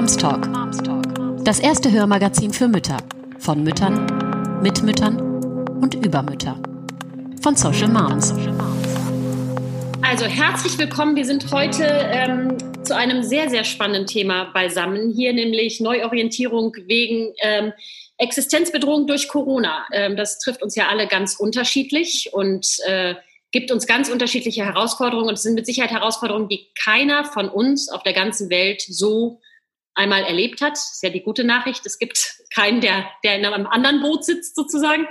Moms Talk. Das erste Hörmagazin für Mütter. Von Müttern, mit Müttern und über Mütter. Von Social Moms. Also herzlich willkommen. Wir sind heute ähm, zu einem sehr, sehr spannenden Thema beisammen. Hier nämlich Neuorientierung wegen ähm, Existenzbedrohung durch Corona. Ähm, das trifft uns ja alle ganz unterschiedlich und äh, gibt uns ganz unterschiedliche Herausforderungen und es sind mit Sicherheit Herausforderungen, die keiner von uns auf der ganzen Welt so einmal erlebt hat. Das ist ja die gute Nachricht. Es gibt keinen, der, der in einem anderen Boot sitzt sozusagen.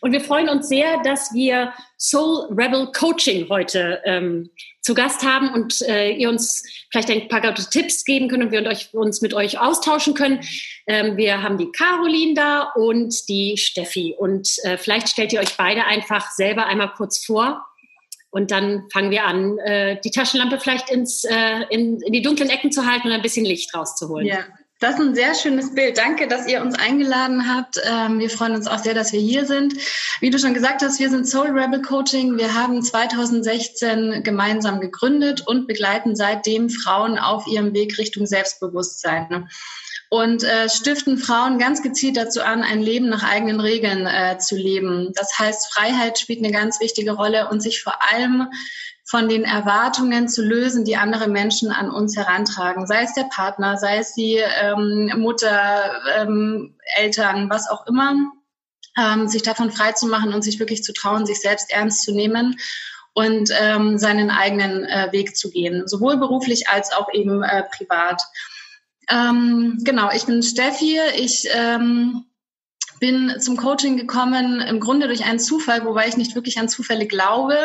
Und wir freuen uns sehr, dass wir Soul Rebel Coaching heute ähm, zu Gast haben und äh, ihr uns vielleicht ein paar gute Tipps geben könnt und wir euch, uns mit euch austauschen können. Ähm, wir haben die Caroline da und die Steffi. Und äh, vielleicht stellt ihr euch beide einfach selber einmal kurz vor. Und dann fangen wir an, äh, die Taschenlampe vielleicht ins, äh, in, in die dunklen Ecken zu halten und ein bisschen Licht rauszuholen. Ja, das ist ein sehr schönes Bild. Danke, dass ihr uns eingeladen habt. Ähm, wir freuen uns auch sehr, dass wir hier sind. Wie du schon gesagt hast, wir sind Soul Rebel Coaching. Wir haben 2016 gemeinsam gegründet und begleiten seitdem Frauen auf ihrem Weg Richtung Selbstbewusstsein und äh, stiften Frauen ganz gezielt dazu an, ein Leben nach eigenen Regeln äh, zu leben. Das heißt, Freiheit spielt eine ganz wichtige Rolle und sich vor allem von den Erwartungen zu lösen, die andere Menschen an uns herantragen, sei es der Partner, sei es die ähm, Mutter, ähm, Eltern, was auch immer, ähm, sich davon frei zu machen und sich wirklich zu trauen, sich selbst ernst zu nehmen und ähm, seinen eigenen äh, Weg zu gehen, sowohl beruflich als auch eben äh, privat. Ähm, genau, ich bin Steffi. Ich ähm, bin zum Coaching gekommen im Grunde durch einen Zufall, wobei ich nicht wirklich an Zufälle glaube.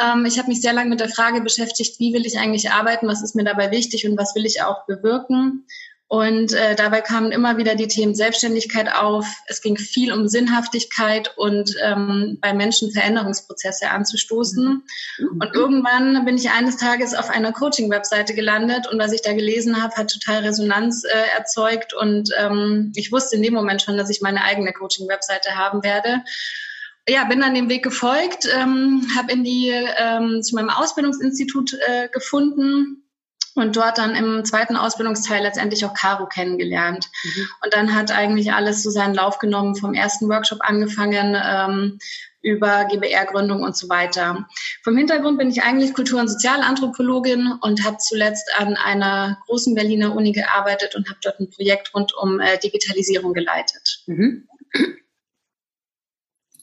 Ähm, ich habe mich sehr lange mit der Frage beschäftigt, wie will ich eigentlich arbeiten, was ist mir dabei wichtig und was will ich auch bewirken. Und äh, dabei kamen immer wieder die Themen Selbstständigkeit auf. Es ging viel um Sinnhaftigkeit und ähm, bei Menschen Veränderungsprozesse anzustoßen. Mhm. Und irgendwann bin ich eines Tages auf einer Coaching-Webseite gelandet und was ich da gelesen habe, hat total Resonanz äh, erzeugt. Und ähm, ich wusste in dem Moment schon, dass ich meine eigene Coaching-Webseite haben werde ja, bin dann dem Weg gefolgt, ähm, habe in die ähm, zu meinem Ausbildungsinstitut äh, gefunden und dort dann im zweiten Ausbildungsteil letztendlich auch Caro kennengelernt. Mhm. Und dann hat eigentlich alles so seinen Lauf genommen, vom ersten Workshop angefangen, ähm, über GBR-Gründung und so weiter. Vom Hintergrund bin ich eigentlich Kultur- und Sozialanthropologin und habe zuletzt an einer großen Berliner Uni gearbeitet und habe dort ein Projekt rund um äh, Digitalisierung geleitet. Mhm.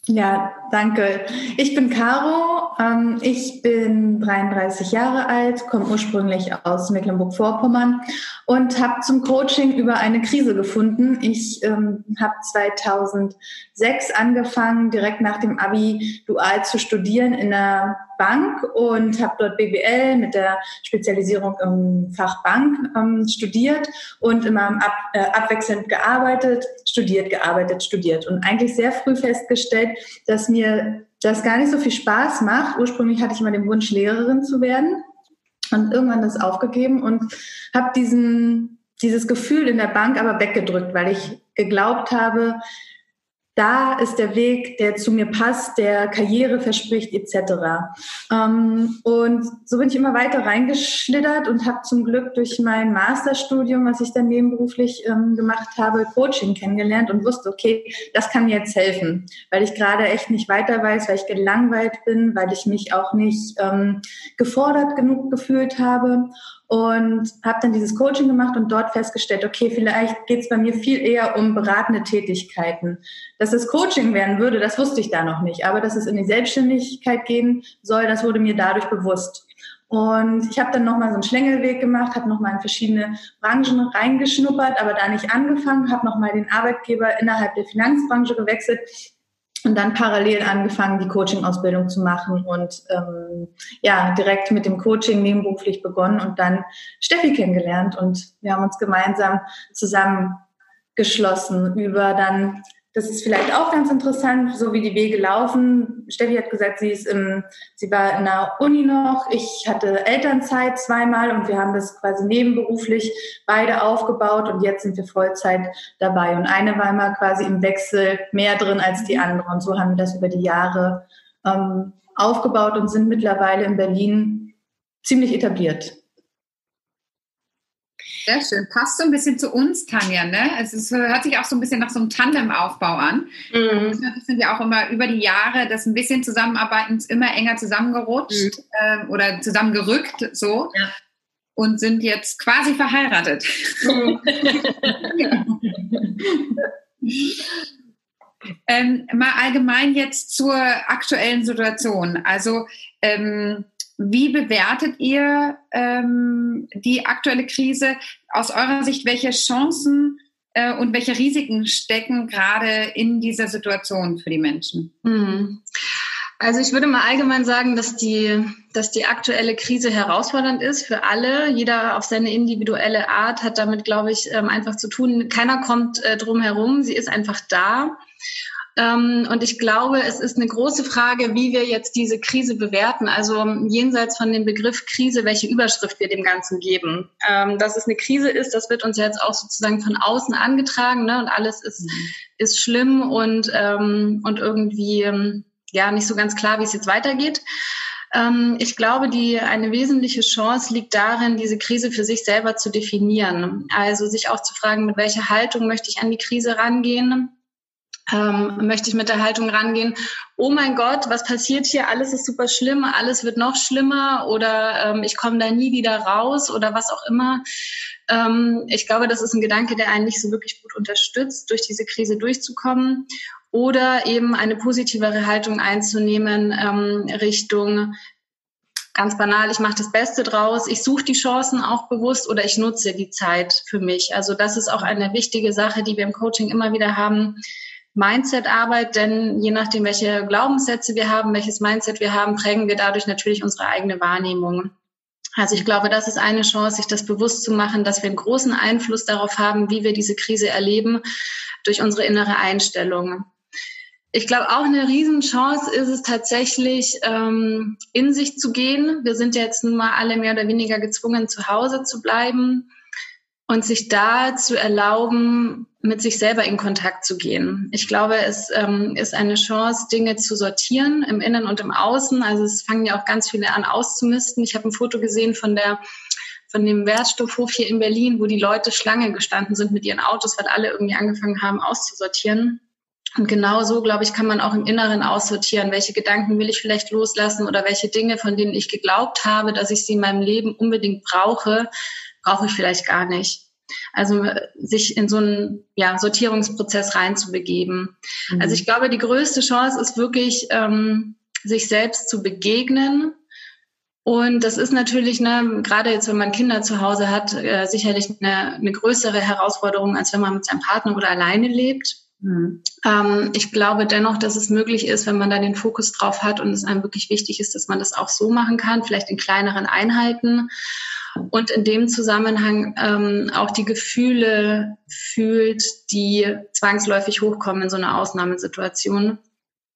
Ja, danke. Ich bin Caro. Ähm, ich bin 33 Jahre alt, komme ursprünglich aus Mecklenburg-Vorpommern und habe zum Coaching über eine Krise gefunden. Ich ähm, habe 2006 angefangen, direkt nach dem Abi dual zu studieren in der Bank und habe dort BWL mit der Spezialisierung im Fach Bank ähm, studiert und immer ab, äh, abwechselnd gearbeitet, studiert, gearbeitet, studiert und eigentlich sehr früh festgestellt, dass mir das gar nicht so viel Spaß macht. Ursprünglich hatte ich immer den Wunsch, Lehrerin zu werden und irgendwann das aufgegeben und habe diesen dieses Gefühl in der Bank aber weggedrückt, weil ich geglaubt habe, da ist der Weg, der zu mir passt, der Karriere verspricht etc. Ähm, und so bin ich immer weiter reingeschlittert und habe zum Glück durch mein Masterstudium, was ich dann nebenberuflich ähm, gemacht habe, Coaching kennengelernt und wusste, okay, das kann mir jetzt helfen, weil ich gerade echt nicht weiter weiß, weil ich gelangweilt bin, weil ich mich auch nicht ähm, gefordert genug gefühlt habe und habe dann dieses Coaching gemacht und dort festgestellt, okay, vielleicht geht es bei mir viel eher um beratende Tätigkeiten. Dass es Coaching werden würde, das wusste ich da noch nicht. Aber dass es in die Selbstständigkeit gehen soll, das wurde mir dadurch bewusst. Und ich habe dann nochmal so einen Schlängelweg gemacht, habe nochmal in verschiedene Branchen reingeschnuppert, aber da nicht angefangen, habe nochmal den Arbeitgeber innerhalb der Finanzbranche gewechselt und dann parallel angefangen, die Coaching-Ausbildung zu machen und ähm, ja, direkt mit dem Coaching nebenberuflich begonnen und dann Steffi kennengelernt. Und wir haben uns gemeinsam zusammengeschlossen über dann das ist vielleicht auch ganz interessant, so wie die Wege laufen. Steffi hat gesagt, sie ist im, sie war in der Uni noch. Ich hatte Elternzeit zweimal und wir haben das quasi nebenberuflich beide aufgebaut und jetzt sind wir Vollzeit dabei. Und eine war immer quasi im Wechsel mehr drin als die andere. Und so haben wir das über die Jahre ähm, aufgebaut und sind mittlerweile in Berlin ziemlich etabliert. Sehr schön. Passt so ein bisschen zu uns, Tanja. Ne? Es ist, hört sich auch so ein bisschen nach so einem Tandemaufbau an. Mhm. Das sind ja auch immer über die Jahre, das ein bisschen zusammenarbeiten, immer enger zusammengerutscht mhm. äh, oder zusammengerückt so. Ja. Und sind jetzt quasi verheiratet. Mhm. ähm, mal allgemein jetzt zur aktuellen Situation. Also ähm, wie bewertet ihr ähm, die aktuelle Krise? Aus eurer Sicht, welche Chancen äh, und welche Risiken stecken gerade in dieser Situation für die Menschen? Mhm. Also ich würde mal allgemein sagen, dass die, dass die aktuelle Krise herausfordernd ist für alle. Jeder auf seine individuelle Art hat damit, glaube ich, ähm, einfach zu tun. Keiner kommt äh, drum herum. Sie ist einfach da. Ähm, und ich glaube, es ist eine große Frage, wie wir jetzt diese Krise bewerten. Also jenseits von dem Begriff Krise, welche Überschrift wir dem Ganzen geben. Ähm, dass es eine Krise ist, das wird uns jetzt auch sozusagen von außen angetragen. Ne? Und alles ist, mhm. ist schlimm und, ähm, und irgendwie ja nicht so ganz klar, wie es jetzt weitergeht. Ich glaube, die, eine wesentliche Chance liegt darin, diese Krise für sich selber zu definieren. Also sich auch zu fragen, mit welcher Haltung möchte ich an die Krise rangehen? Ähm, möchte ich mit der Haltung rangehen, oh mein Gott, was passiert hier? Alles ist super schlimm, alles wird noch schlimmer oder ähm, ich komme da nie wieder raus oder was auch immer. Ähm, ich glaube, das ist ein Gedanke, der einen nicht so wirklich gut unterstützt, durch diese Krise durchzukommen oder eben eine positivere Haltung einzunehmen ähm, Richtung ganz banal, ich mache das Beste draus, ich suche die Chancen auch bewusst oder ich nutze die Zeit für mich. Also das ist auch eine wichtige Sache, die wir im Coaching immer wieder haben Mindset-Arbeit, denn je nachdem, welche Glaubenssätze wir haben, welches Mindset wir haben, prägen wir dadurch natürlich unsere eigene Wahrnehmung. Also ich glaube, das ist eine Chance, sich das bewusst zu machen, dass wir einen großen Einfluss darauf haben, wie wir diese Krise erleben, durch unsere innere Einstellung. Ich glaube, auch eine Riesenchance ist es tatsächlich, ähm, in sich zu gehen. Wir sind jetzt nun mal alle mehr oder weniger gezwungen, zu Hause zu bleiben und sich da zu erlauben, mit sich selber in Kontakt zu gehen. Ich glaube, es ähm, ist eine Chance, Dinge zu sortieren im Innen und im Außen. Also es fangen ja auch ganz viele an auszumisten. Ich habe ein Foto gesehen von der von dem Wertstoffhof hier in Berlin, wo die Leute Schlange gestanden sind mit ihren Autos, weil alle irgendwie angefangen haben auszusortieren. Und genau so, glaube ich, kann man auch im Inneren aussortieren, welche Gedanken will ich vielleicht loslassen oder welche Dinge, von denen ich geglaubt habe, dass ich sie in meinem Leben unbedingt brauche, brauche ich vielleicht gar nicht. Also sich in so einen ja, Sortierungsprozess reinzubegeben. Mhm. Also ich glaube, die größte Chance ist wirklich, ähm, sich selbst zu begegnen. Und das ist natürlich, ne, gerade jetzt, wenn man Kinder zu Hause hat, äh, sicherlich eine, eine größere Herausforderung, als wenn man mit seinem Partner oder alleine lebt. Mhm. Ähm, ich glaube dennoch, dass es möglich ist, wenn man da den Fokus drauf hat und es einem wirklich wichtig ist, dass man das auch so machen kann, vielleicht in kleineren Einheiten und in dem Zusammenhang ähm, auch die Gefühle fühlt, die zwangsläufig hochkommen in so einer Ausnahmesituation.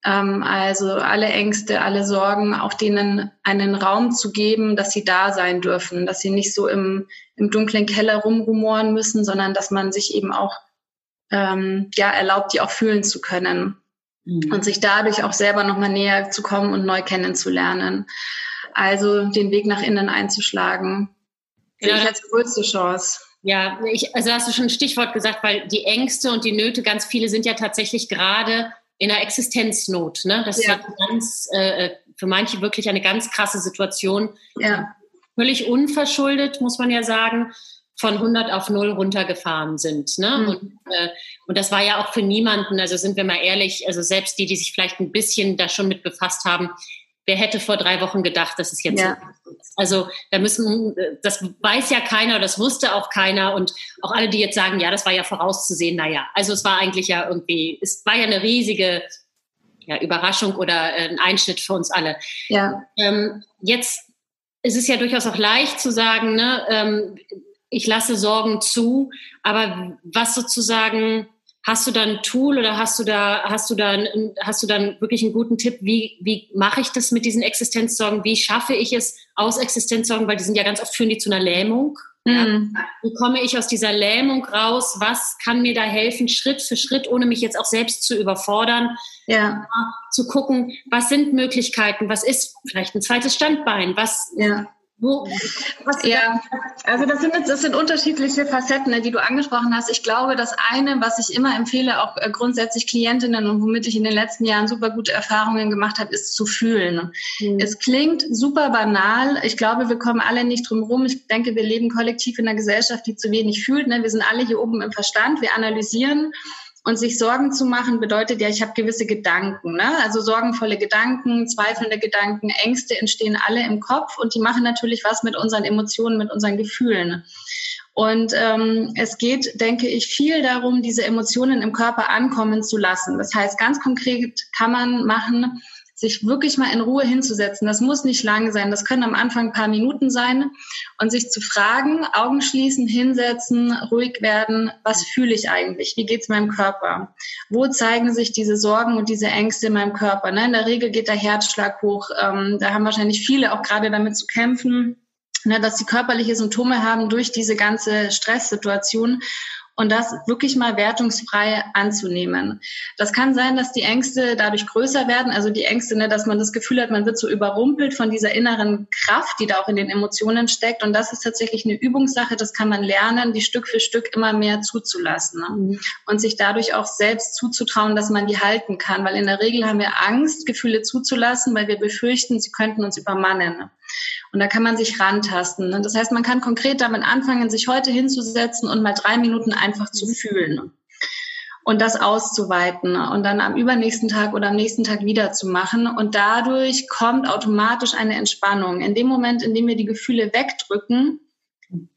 Ähm, also alle Ängste, alle Sorgen, auch denen einen Raum zu geben, dass sie da sein dürfen, dass sie nicht so im, im dunklen Keller rumrumoren müssen, sondern dass man sich eben auch ähm, ja erlaubt, die auch fühlen zu können mhm. und sich dadurch auch selber nochmal näher zu kommen und neu kennenzulernen. Also den Weg nach innen einzuschlagen Genau. Ich als größte Chance. Ja, ich, also hast du schon ein Stichwort gesagt, weil die Ängste und die Nöte, ganz viele sind ja tatsächlich gerade in einer Existenznot. Ne? Das ja. ist ja ganz, äh, für manche wirklich eine ganz krasse Situation. Ja. Völlig unverschuldet, muss man ja sagen, von 100 auf 0 runtergefahren sind. Ne? Mhm. Und, äh, und das war ja auch für niemanden, also sind wir mal ehrlich, also selbst die, die sich vielleicht ein bisschen da schon mit befasst haben, wer hätte vor drei Wochen gedacht, dass es jetzt ja. so ist. Also da müssen, das weiß ja keiner, das wusste auch keiner und auch alle, die jetzt sagen, ja, das war ja vorauszusehen, naja, also es war eigentlich ja irgendwie, es war ja eine riesige ja, Überraschung oder ein Einschnitt für uns alle. Ja. Ähm, jetzt ist es ja durchaus auch leicht zu sagen, ne, ähm, ich lasse Sorgen zu, aber was sozusagen Hast du da ein Tool oder hast du da, hast du da, hast du dann wirklich einen guten Tipp? Wie, wie mache ich das mit diesen Existenzsorgen? Wie schaffe ich es aus Existenzsorgen? Weil die sind ja ganz oft führen die zu einer Lähmung. Mhm. Ja. Wie komme ich aus dieser Lähmung raus? Was kann mir da helfen, Schritt für Schritt, ohne mich jetzt auch selbst zu überfordern? Ja. Zu gucken, was sind Möglichkeiten? Was ist vielleicht ein zweites Standbein? Was, ja. Wo, ja, also das sind, das sind unterschiedliche Facetten, ne, die du angesprochen hast. Ich glaube, das eine, was ich immer empfehle, auch äh, grundsätzlich Klientinnen und womit ich in den letzten Jahren super gute Erfahrungen gemacht habe, ist zu fühlen. Mhm. Es klingt super banal. Ich glaube, wir kommen alle nicht drum rum. Ich denke, wir leben kollektiv in einer Gesellschaft, die zu wenig fühlt. Ne? Wir sind alle hier oben im Verstand. Wir analysieren und sich Sorgen zu machen bedeutet ja, ich habe gewisse Gedanken. Ne? Also sorgenvolle Gedanken, zweifelnde Gedanken, Ängste entstehen alle im Kopf und die machen natürlich was mit unseren Emotionen, mit unseren Gefühlen. Und ähm, es geht, denke ich, viel darum, diese Emotionen im Körper ankommen zu lassen. Das heißt, ganz konkret kann man machen, sich wirklich mal in Ruhe hinzusetzen. Das muss nicht lang sein. Das können am Anfang ein paar Minuten sein und sich zu fragen, Augen schließen, hinsetzen, ruhig werden. Was fühle ich eigentlich? Wie geht's meinem Körper? Wo zeigen sich diese Sorgen und diese Ängste in meinem Körper? Ne? In der Regel geht der Herzschlag hoch. Ähm, da haben wahrscheinlich viele auch gerade damit zu kämpfen ne, dass sie körperliche Symptome haben durch diese ganze Stresssituation und das wirklich mal wertungsfrei anzunehmen. Das kann sein, dass die Ängste dadurch größer werden, also die Ängste, ne, dass man das Gefühl hat, man wird so überrumpelt von dieser inneren Kraft, die da auch in den Emotionen steckt. Und das ist tatsächlich eine Übungssache, das kann man lernen, die Stück für Stück immer mehr zuzulassen ne? Mhm. und sich dadurch auch selbst zuzutrauen, dass man die halten kann. Weil in der Regel haben wir Angst, Gefühle zuzulassen, weil wir befürchten, sie könnten uns übermannen. Und da kann man sich rantasten. Und das heißt, man kann konkret damit anfangen, sich heute hinzusetzen und mal drei Minuten einfach zu fühlen und das auszuweiten und dann am übernächsten Tag oder am nächsten Tag wieder zu machen. Und dadurch kommt automatisch eine Entspannung. In dem Moment, in dem wir die Gefühle wegdrücken,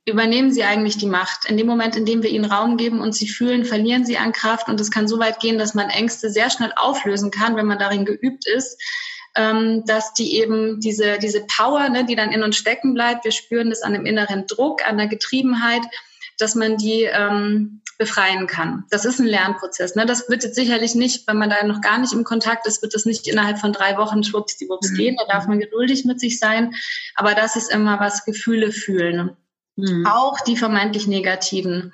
übernehmen sie eigentlich die Macht. In dem Moment, in dem wir ihnen Raum geben und sie fühlen, verlieren sie an Kraft. Und es kann so weit gehen, dass man Ängste sehr schnell auflösen kann, wenn man darin geübt ist, ähm, dass die eben diese, diese Power, ne, die dann in uns stecken bleibt, wir spüren das an dem inneren Druck, an der Getriebenheit, dass man die ähm, befreien kann. Das ist ein Lernprozess. Ne? Das wird jetzt sicherlich nicht, wenn man da noch gar nicht im Kontakt ist, wird das nicht innerhalb von drei Wochen schwuppsdiwupps mhm. gehen. Da darf man geduldig mit sich sein. Aber das ist immer was Gefühle fühlen. Mhm. Auch die vermeintlich negativen.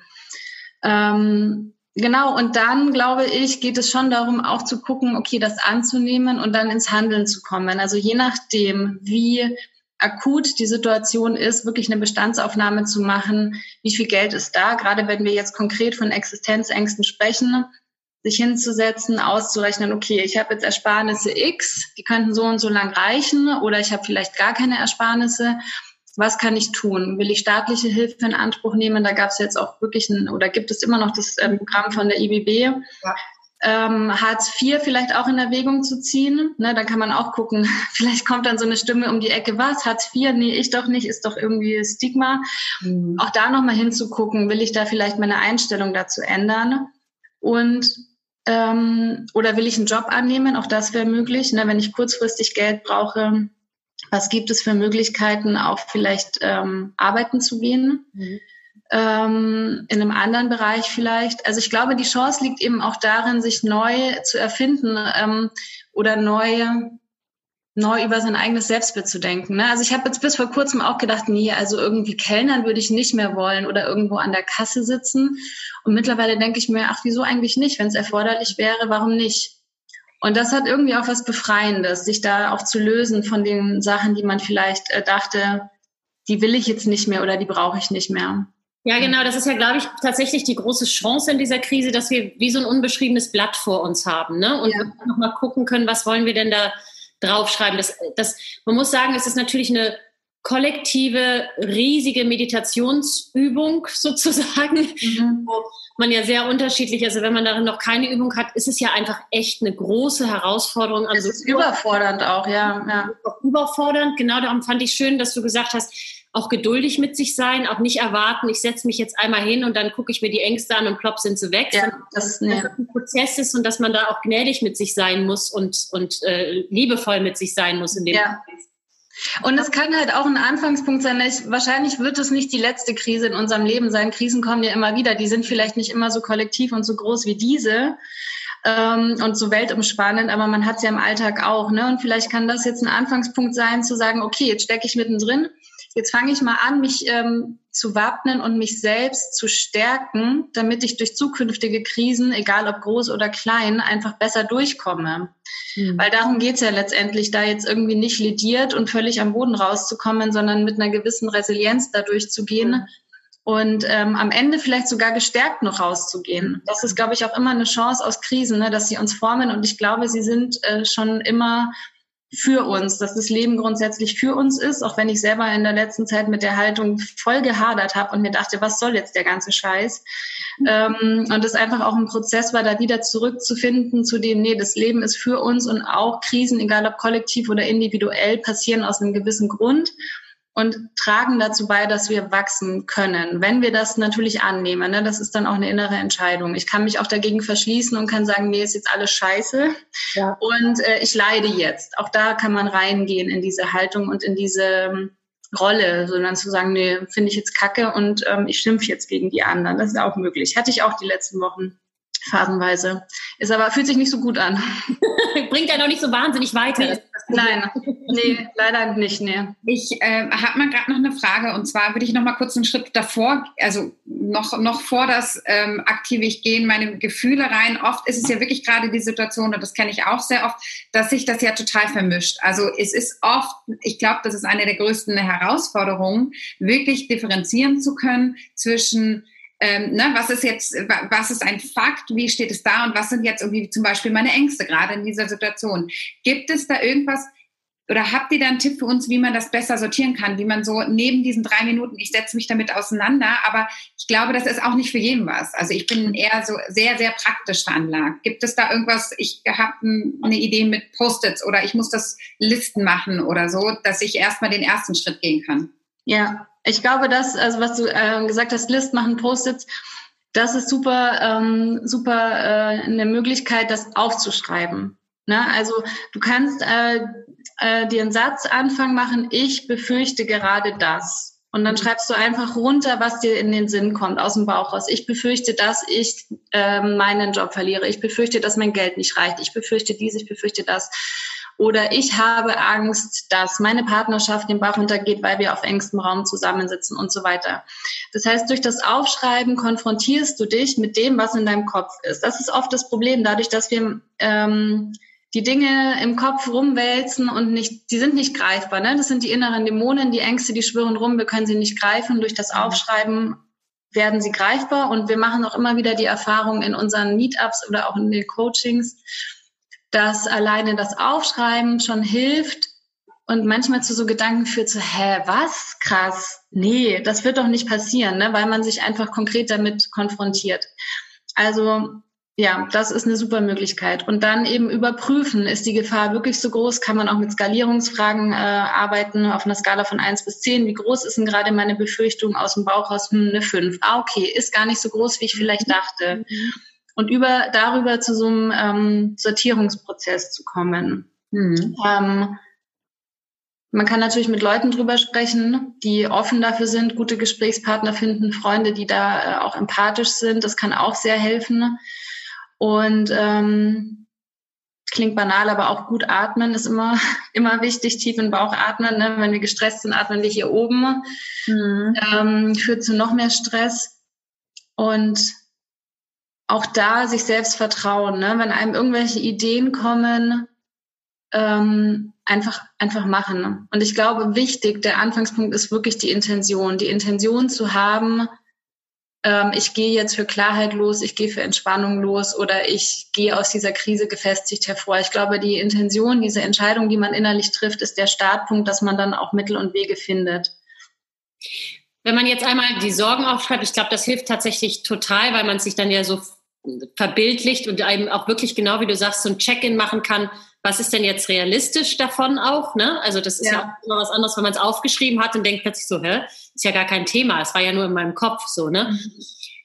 Ähm, Genau, und dann glaube ich, geht es schon darum, auch zu gucken, okay, das anzunehmen und dann ins Handeln zu kommen. Also je nachdem, wie akut die Situation ist, wirklich eine Bestandsaufnahme zu machen, wie viel Geld ist da, gerade wenn wir jetzt konkret von Existenzängsten sprechen, sich hinzusetzen, auszurechnen, okay, ich habe jetzt Ersparnisse X, die könnten so und so lang reichen oder ich habe vielleicht gar keine Ersparnisse was kann ich tun? Will ich staatliche Hilfe in Anspruch nehmen? Da gab es jetzt auch wirklich ein, oder gibt es immer noch das ähm, Programm von der IBB. Ja. Ähm, Hartz IV vielleicht auch in Erwägung zu ziehen. Ne, da kann man auch gucken, vielleicht kommt dann so eine Stimme um die Ecke, was, Hartz IV? Nee, ich doch nicht, ist doch irgendwie Stigma. Mhm. Auch da nochmal hinzugucken, will ich da vielleicht meine Einstellung dazu ändern? Und ähm, oder will ich einen Job annehmen? Auch das wäre möglich. Ne, wenn ich kurzfristig Geld brauche, was gibt es für Möglichkeiten, auch vielleicht ähm, arbeiten zu gehen? Mhm. Ähm, in einem anderen Bereich vielleicht. Also ich glaube, die Chance liegt eben auch darin, sich neu zu erfinden ähm, oder neu neu über sein eigenes Selbstbild zu denken. Ne? Also ich habe jetzt bis vor kurzem auch gedacht, nee, also irgendwie Kellnern würde ich nicht mehr wollen oder irgendwo an der Kasse sitzen. Und mittlerweile denke ich mir, ach, wieso eigentlich nicht? Wenn es erforderlich wäre, warum nicht? Und das hat irgendwie auch was Befreiendes, sich da auch zu lösen von den Sachen, die man vielleicht äh, dachte, die will ich jetzt nicht mehr oder die brauche ich nicht mehr. Ja, genau. Das ist ja, glaube ich, tatsächlich die große Chance in dieser Krise, dass wir wie so ein unbeschriebenes Blatt vor uns haben ne? und ja. nochmal gucken können, was wollen wir denn da draufschreiben. Das, das, man muss sagen, es ist natürlich eine kollektive, riesige Meditationsübung sozusagen, mhm. wo man ja sehr unterschiedlich, also wenn man darin noch keine Übung hat, ist es ja einfach echt eine große Herausforderung. Also es ist überfordernd auch, ja, ja. Überfordernd, genau darum fand ich schön, dass du gesagt hast, auch geduldig mit sich sein, auch nicht erwarten, ich setze mich jetzt einmal hin und dann gucke ich mir die Ängste an und plopp sind sie weg. Ja, das, dass das ein Prozess ist und dass man da auch gnädig mit sich sein muss und, und äh, liebevoll mit sich sein muss in dem ja. Prozess. Und es kann halt auch ein Anfangspunkt sein. Ich, wahrscheinlich wird es nicht die letzte Krise in unserem Leben sein. Krisen kommen ja immer wieder. Die sind vielleicht nicht immer so kollektiv und so groß wie diese ähm, und so weltumspannend, aber man hat es ja im Alltag auch. Ne? Und vielleicht kann das jetzt ein Anfangspunkt sein, zu sagen, okay, jetzt stecke ich mittendrin. Jetzt fange ich mal an, mich ähm, zu wappnen und mich selbst zu stärken, damit ich durch zukünftige Krisen, egal ob groß oder klein, einfach besser durchkomme. Mhm. Weil darum geht's ja letztendlich, da jetzt irgendwie nicht lediert und völlig am Boden rauszukommen, sondern mit einer gewissen Resilienz da durchzugehen. Mhm und ähm, am Ende vielleicht sogar gestärkt noch rauszugehen. Das ist, glaube ich, auch immer eine Chance aus Krisen, ne, dass sie uns formen. Und ich glaube, sie sind äh, schon immer für uns, dass das Leben grundsätzlich für uns ist, auch wenn ich selber in der letzten Zeit mit der Haltung voll gehadert habe und mir dachte, was soll jetzt der ganze Scheiß? Ähm, und es einfach auch ein Prozess war, da wieder zurückzufinden zu dem, nee, das Leben ist für uns und auch Krisen, egal ob kollektiv oder individuell, passieren aus einem gewissen Grund und tragen dazu bei, dass wir wachsen können. Wenn wir das natürlich annehmen, ne, das ist dann auch eine innere Entscheidung. Ich kann mich auch dagegen verschließen und kann sagen, nee, ist jetzt alles scheiße ja. und äh, ich leide jetzt. Auch da kann man reingehen in diese Haltung und in diese ähm, Rolle, sondern zu sagen, nee, finde ich jetzt kacke und ähm, ich schimpfe jetzt gegen die anderen. Das ist auch möglich. Hatte ich auch die letzten Wochen phasenweise. Ist aber, fühlt sich nicht so gut an. Bringt ja noch nicht so wahnsinnig weiter. Nein, nee, leider nicht, nee. Ich äh, habe mal gerade noch eine Frage und zwar würde ich noch mal kurz einen Schritt davor, also noch, noch vor das ähm, aktive Ich gehen, meine Gefühle rein. Oft ist es ja wirklich gerade die Situation, und das kenne ich auch sehr oft, dass sich das ja total vermischt. Also es ist oft, ich glaube, das ist eine der größten Herausforderungen, wirklich differenzieren zu können zwischen ähm, ne, was ist jetzt, was ist ein Fakt, wie steht es da und was sind jetzt irgendwie zum Beispiel meine Ängste gerade in dieser Situation? Gibt es da irgendwas oder habt ihr da einen Tipp für uns, wie man das besser sortieren kann, wie man so neben diesen drei Minuten, ich setze mich damit auseinander, aber ich glaube, das ist auch nicht für jeden was. Also ich bin eher so sehr, sehr praktisch veranlagt. Gibt es da irgendwas, ich habe eine Idee mit Post-its oder ich muss das Listen machen oder so, dass ich erstmal den ersten Schritt gehen kann? Ja, ich glaube, dass, also was du äh, gesagt hast, List machen, Post-its, das ist super, ähm, super äh, eine Möglichkeit, das aufzuschreiben. Ne? Also du kannst äh, äh, dir einen Satz anfangen machen, ich befürchte gerade das. Und dann schreibst du einfach runter, was dir in den Sinn kommt, aus dem Bauch raus. Ich befürchte, dass ich äh, meinen Job verliere. Ich befürchte, dass mein Geld nicht reicht. Ich befürchte dies, ich befürchte das. Oder ich habe Angst, dass meine Partnerschaft den Bach runtergeht, weil wir auf engstem Raum zusammensitzen und so weiter. Das heißt, durch das Aufschreiben konfrontierst du dich mit dem, was in deinem Kopf ist. Das ist oft das Problem, dadurch, dass wir ähm, die Dinge im Kopf rumwälzen und nicht, die sind nicht greifbar. Ne? Das sind die inneren Dämonen, die Ängste, die schwirren rum, wir können sie nicht greifen. Durch das Aufschreiben werden sie greifbar und wir machen auch immer wieder die Erfahrung in unseren Meetups oder auch in den Coachings, dass alleine das Aufschreiben schon hilft und manchmal zu so Gedanken führt, so, hä, was? Krass. Nee, das wird doch nicht passieren, ne? weil man sich einfach konkret damit konfrontiert. Also ja, das ist eine super Möglichkeit. Und dann eben überprüfen, ist die Gefahr wirklich so groß? Kann man auch mit Skalierungsfragen äh, arbeiten auf einer Skala von eins bis zehn? Wie groß ist denn gerade meine Befürchtung aus dem Bauch raus? Hm, eine fünf. Ah, okay, ist gar nicht so groß, wie ich vielleicht dachte. Mhm und über darüber zu so einem ähm, Sortierungsprozess zu kommen. Mhm. Ähm, man kann natürlich mit Leuten drüber sprechen, die offen dafür sind, gute Gesprächspartner finden, Freunde, die da äh, auch empathisch sind. Das kann auch sehr helfen. Und ähm, klingt banal, aber auch gut atmen ist immer, immer wichtig. Tief in den Bauch atmen. Ne? Wenn wir gestresst sind, atmen wir hier oben. Mhm. Ähm, führt zu noch mehr Stress. Und auch da sich selbst vertrauen, ne? wenn einem irgendwelche Ideen kommen, ähm, einfach, einfach machen. Und ich glaube, wichtig, der Anfangspunkt ist wirklich die Intention. Die Intention zu haben, ähm, ich gehe jetzt für Klarheit los, ich gehe für Entspannung los oder ich gehe aus dieser Krise gefestigt hervor. Ich glaube, die Intention, diese Entscheidung, die man innerlich trifft, ist der Startpunkt, dass man dann auch Mittel und Wege findet. Wenn man jetzt einmal die Sorgen aufschreibt, ich glaube, das hilft tatsächlich total, weil man sich dann ja so verbildlicht und einem auch wirklich genau, wie du sagst, so ein Check-in machen kann, was ist denn jetzt realistisch davon auch? Ne? Also das ist ja, ja auch immer was anderes, wenn man es aufgeschrieben hat und denkt plötzlich so, hä, ist ja gar kein Thema, es war ja nur in meinem Kopf so. Ne? Mhm.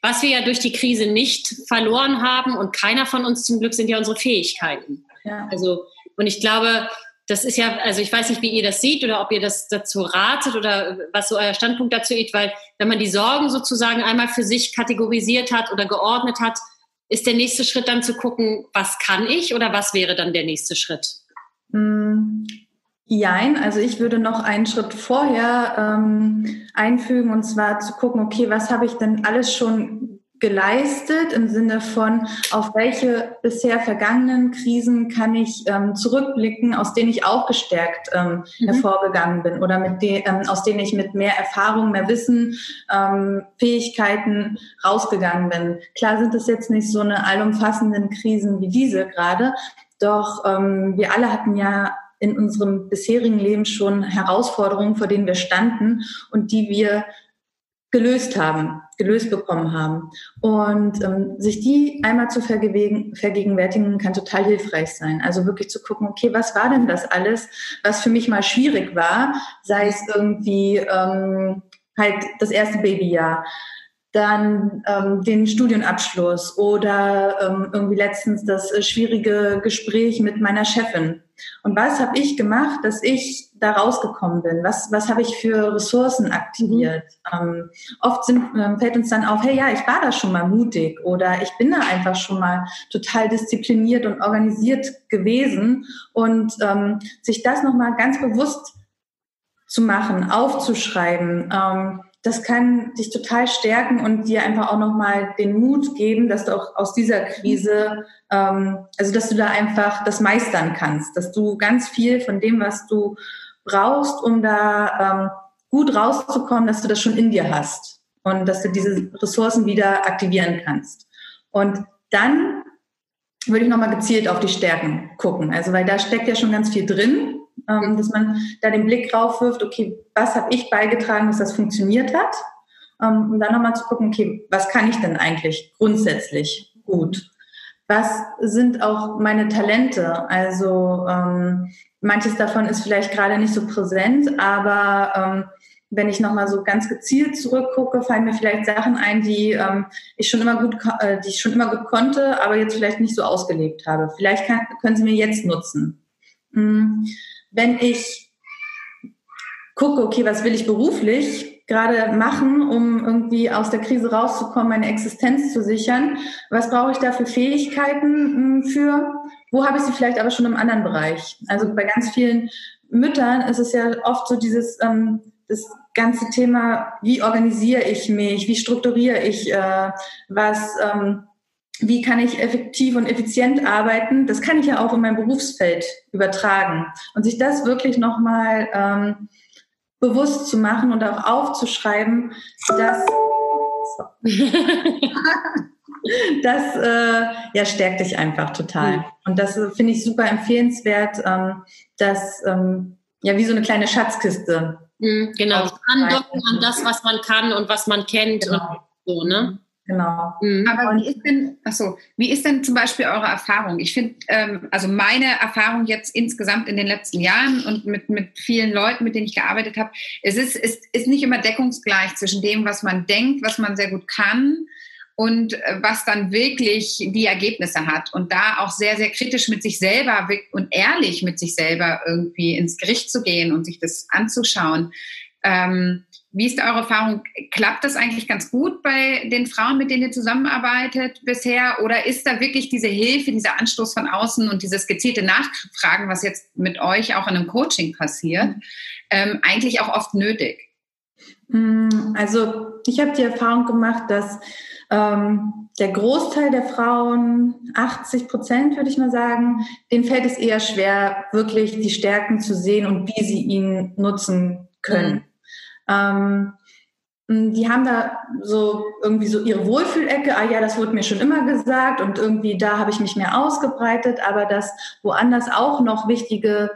Was wir ja durch die Krise nicht verloren haben und keiner von uns zum Glück sind ja unsere Fähigkeiten. Ja. Also und ich glaube, das ist ja, also ich weiß nicht, wie ihr das seht oder ob ihr das dazu ratet oder was so euer Standpunkt dazu ist, weil wenn man die Sorgen sozusagen einmal für sich kategorisiert hat oder geordnet hat, ist der nächste Schritt dann zu gucken, was kann ich oder was wäre dann der nächste Schritt? Hm. Jein, also ich würde noch einen Schritt vorher ähm, einfügen und zwar zu gucken, okay, was habe ich denn alles schon geleistet im Sinne von, auf welche bisher vergangenen Krisen kann ich ähm, zurückblicken, aus denen ich auch gestärkt ähm, mhm. hervorgegangen bin oder mit de ähm, aus denen ich mit mehr Erfahrung, mehr Wissen, ähm, Fähigkeiten rausgegangen bin. Klar sind es jetzt nicht so eine allumfassenden Krisen wie diese gerade, doch ähm, wir alle hatten ja in unserem bisherigen Leben schon Herausforderungen, vor denen wir standen und die wir gelöst haben, gelöst bekommen haben. Und ähm, sich die einmal zu vergegenwärtigen, kann total hilfreich sein. Also wirklich zu gucken, okay, was war denn das alles, was für mich mal schwierig war, sei es irgendwie ähm, halt das erste Babyjahr, dann ähm, den Studienabschluss oder ähm, irgendwie letztens das äh, schwierige Gespräch mit meiner Chefin. Und was habe ich gemacht, dass ich da rausgekommen bin? Was, was habe ich für Ressourcen aktiviert? Mhm. Ähm, oft sind, ähm, fällt uns dann auf, hey ja, ich war da schon mal mutig oder ich bin da einfach schon mal total diszipliniert und organisiert gewesen. Und ähm, sich das nochmal ganz bewusst zu machen, aufzuschreiben, ähm, das kann dich total stärken und dir einfach auch nochmal den Mut geben, dass du auch aus dieser Krise, ähm, also dass du da einfach das meistern kannst, dass du ganz viel von dem, was du brauchst, um da ähm, gut rauszukommen, dass du das schon in dir hast und dass du diese Ressourcen wieder aktivieren kannst. Und dann würde ich nochmal gezielt auf die Stärken gucken, also weil da steckt ja schon ganz viel drin ähm, dass man da den Blick drauf wirft, okay, was habe ich beigetragen, dass das funktioniert hat? Ähm, und dann nochmal zu gucken, okay, was kann ich denn eigentlich grundsätzlich gut? Was sind auch meine Talente? Also ähm, manches davon ist vielleicht gerade nicht so präsent, aber ähm, wenn ich nochmal so ganz gezielt zurückgucke, fallen mir vielleicht Sachen ein, die ähm, ich schon immer gut, äh, die ich schon immer gut konnte, aber jetzt vielleicht nicht so ausgelebt habe. Vielleicht kann, können Sie mir jetzt nutzen. Mhm wenn ich gucke, okay, was will ich beruflich gerade machen, um irgendwie aus der Krise rauszukommen, meine Existenz zu sichern, was brauche ich da für Fähigkeiten hm, für? Wo habe ich sie vielleicht aber schon im anderen Bereich? Also bei ganz vielen Müttern ist es ja oft so dieses ähm, das ganze Thema, wie organisiere ich mich, wie strukturiere ich äh, was, ähm, wie kann ich effektiv und effizient arbeiten, das kann ich ja auch in mein Berufsfeld übertragen. Und sich das wirklich nochmal ähm, bewusst zu machen und auch aufzuschreiben, dass das äh, ja, stärkt dich einfach total. Mhm. Und das äh, finde ich super empfehlenswert, ähm, dass ähm, ja wie so eine kleine Schatzkiste. Mhm, genau, andocken an das, was man kann und was man kennt genau. und so, ne? Genau. Mhm. Aber wie ist denn, achso, wie ist denn zum Beispiel eure Erfahrung? Ich finde, ähm, also meine Erfahrung jetzt insgesamt in den letzten Jahren und mit, mit vielen Leuten, mit denen ich gearbeitet habe, es ist, es ist nicht immer deckungsgleich zwischen dem, was man denkt, was man sehr gut kann und äh, was dann wirklich die Ergebnisse hat. Und da auch sehr, sehr kritisch mit sich selber und ehrlich mit sich selber irgendwie ins Gericht zu gehen und sich das anzuschauen. Ähm, wie ist eure Erfahrung? Klappt das eigentlich ganz gut bei den Frauen, mit denen ihr zusammenarbeitet bisher? Oder ist da wirklich diese Hilfe, dieser Anstoß von außen und dieses gezielte Nachfragen, was jetzt mit euch auch in einem Coaching passiert, ähm, eigentlich auch oft nötig? Mm, also ich habe die Erfahrung gemacht, dass ähm, der Großteil der Frauen, 80 Prozent würde ich mal sagen, denen fällt es eher schwer, wirklich die Stärken zu sehen und wie sie ihn nutzen können. Mhm. Ähm, die haben da so irgendwie so ihre Wohlfühlecke, ah ja, das wurde mir schon immer gesagt und irgendwie da habe ich mich mehr ausgebreitet, aber dass woanders auch noch wichtige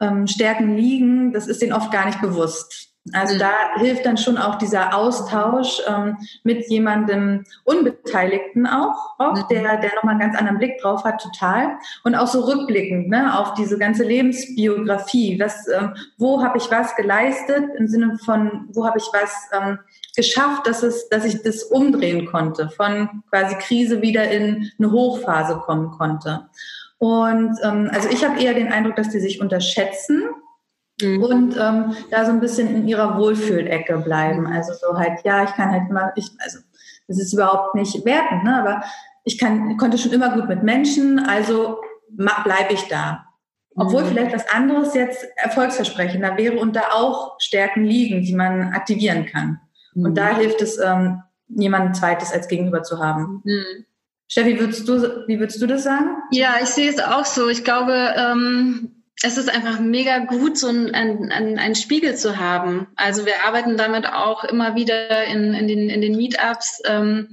ähm, Stärken liegen, das ist denen oft gar nicht bewusst. Also da hilft dann schon auch dieser Austausch ähm, mit jemandem Unbeteiligten auch, auch mhm. der, der nochmal einen ganz anderen Blick drauf hat, total. Und auch so rückblickend ne, auf diese ganze Lebensbiografie. Was, ähm, wo habe ich was geleistet im Sinne von, wo habe ich was ähm, geschafft, dass, es, dass ich das umdrehen konnte, von quasi Krise wieder in eine Hochphase kommen konnte. Und ähm, also ich habe eher den Eindruck, dass die sich unterschätzen Mhm. Und ähm, da so ein bisschen in ihrer Wohlfühlecke bleiben. Mhm. Also so halt, ja, ich kann halt immer, ich, also das ist überhaupt nicht wertend, ne? aber ich kann, konnte schon immer gut mit Menschen, also bleibe ich da. Obwohl mhm. vielleicht was anderes jetzt erfolgsversprechender wäre und da auch Stärken liegen, die man aktivieren kann. Mhm. Und da hilft es, ähm, jemanden zweites als Gegenüber zu haben. Mhm. Steffi, würdest du, wie würdest du das sagen? Ja, ich sehe es auch so. Ich glaube, ähm, es ist einfach mega gut, so einen, einen, einen Spiegel zu haben. Also wir arbeiten damit auch immer wieder in, in den, in den Meetups. Ähm,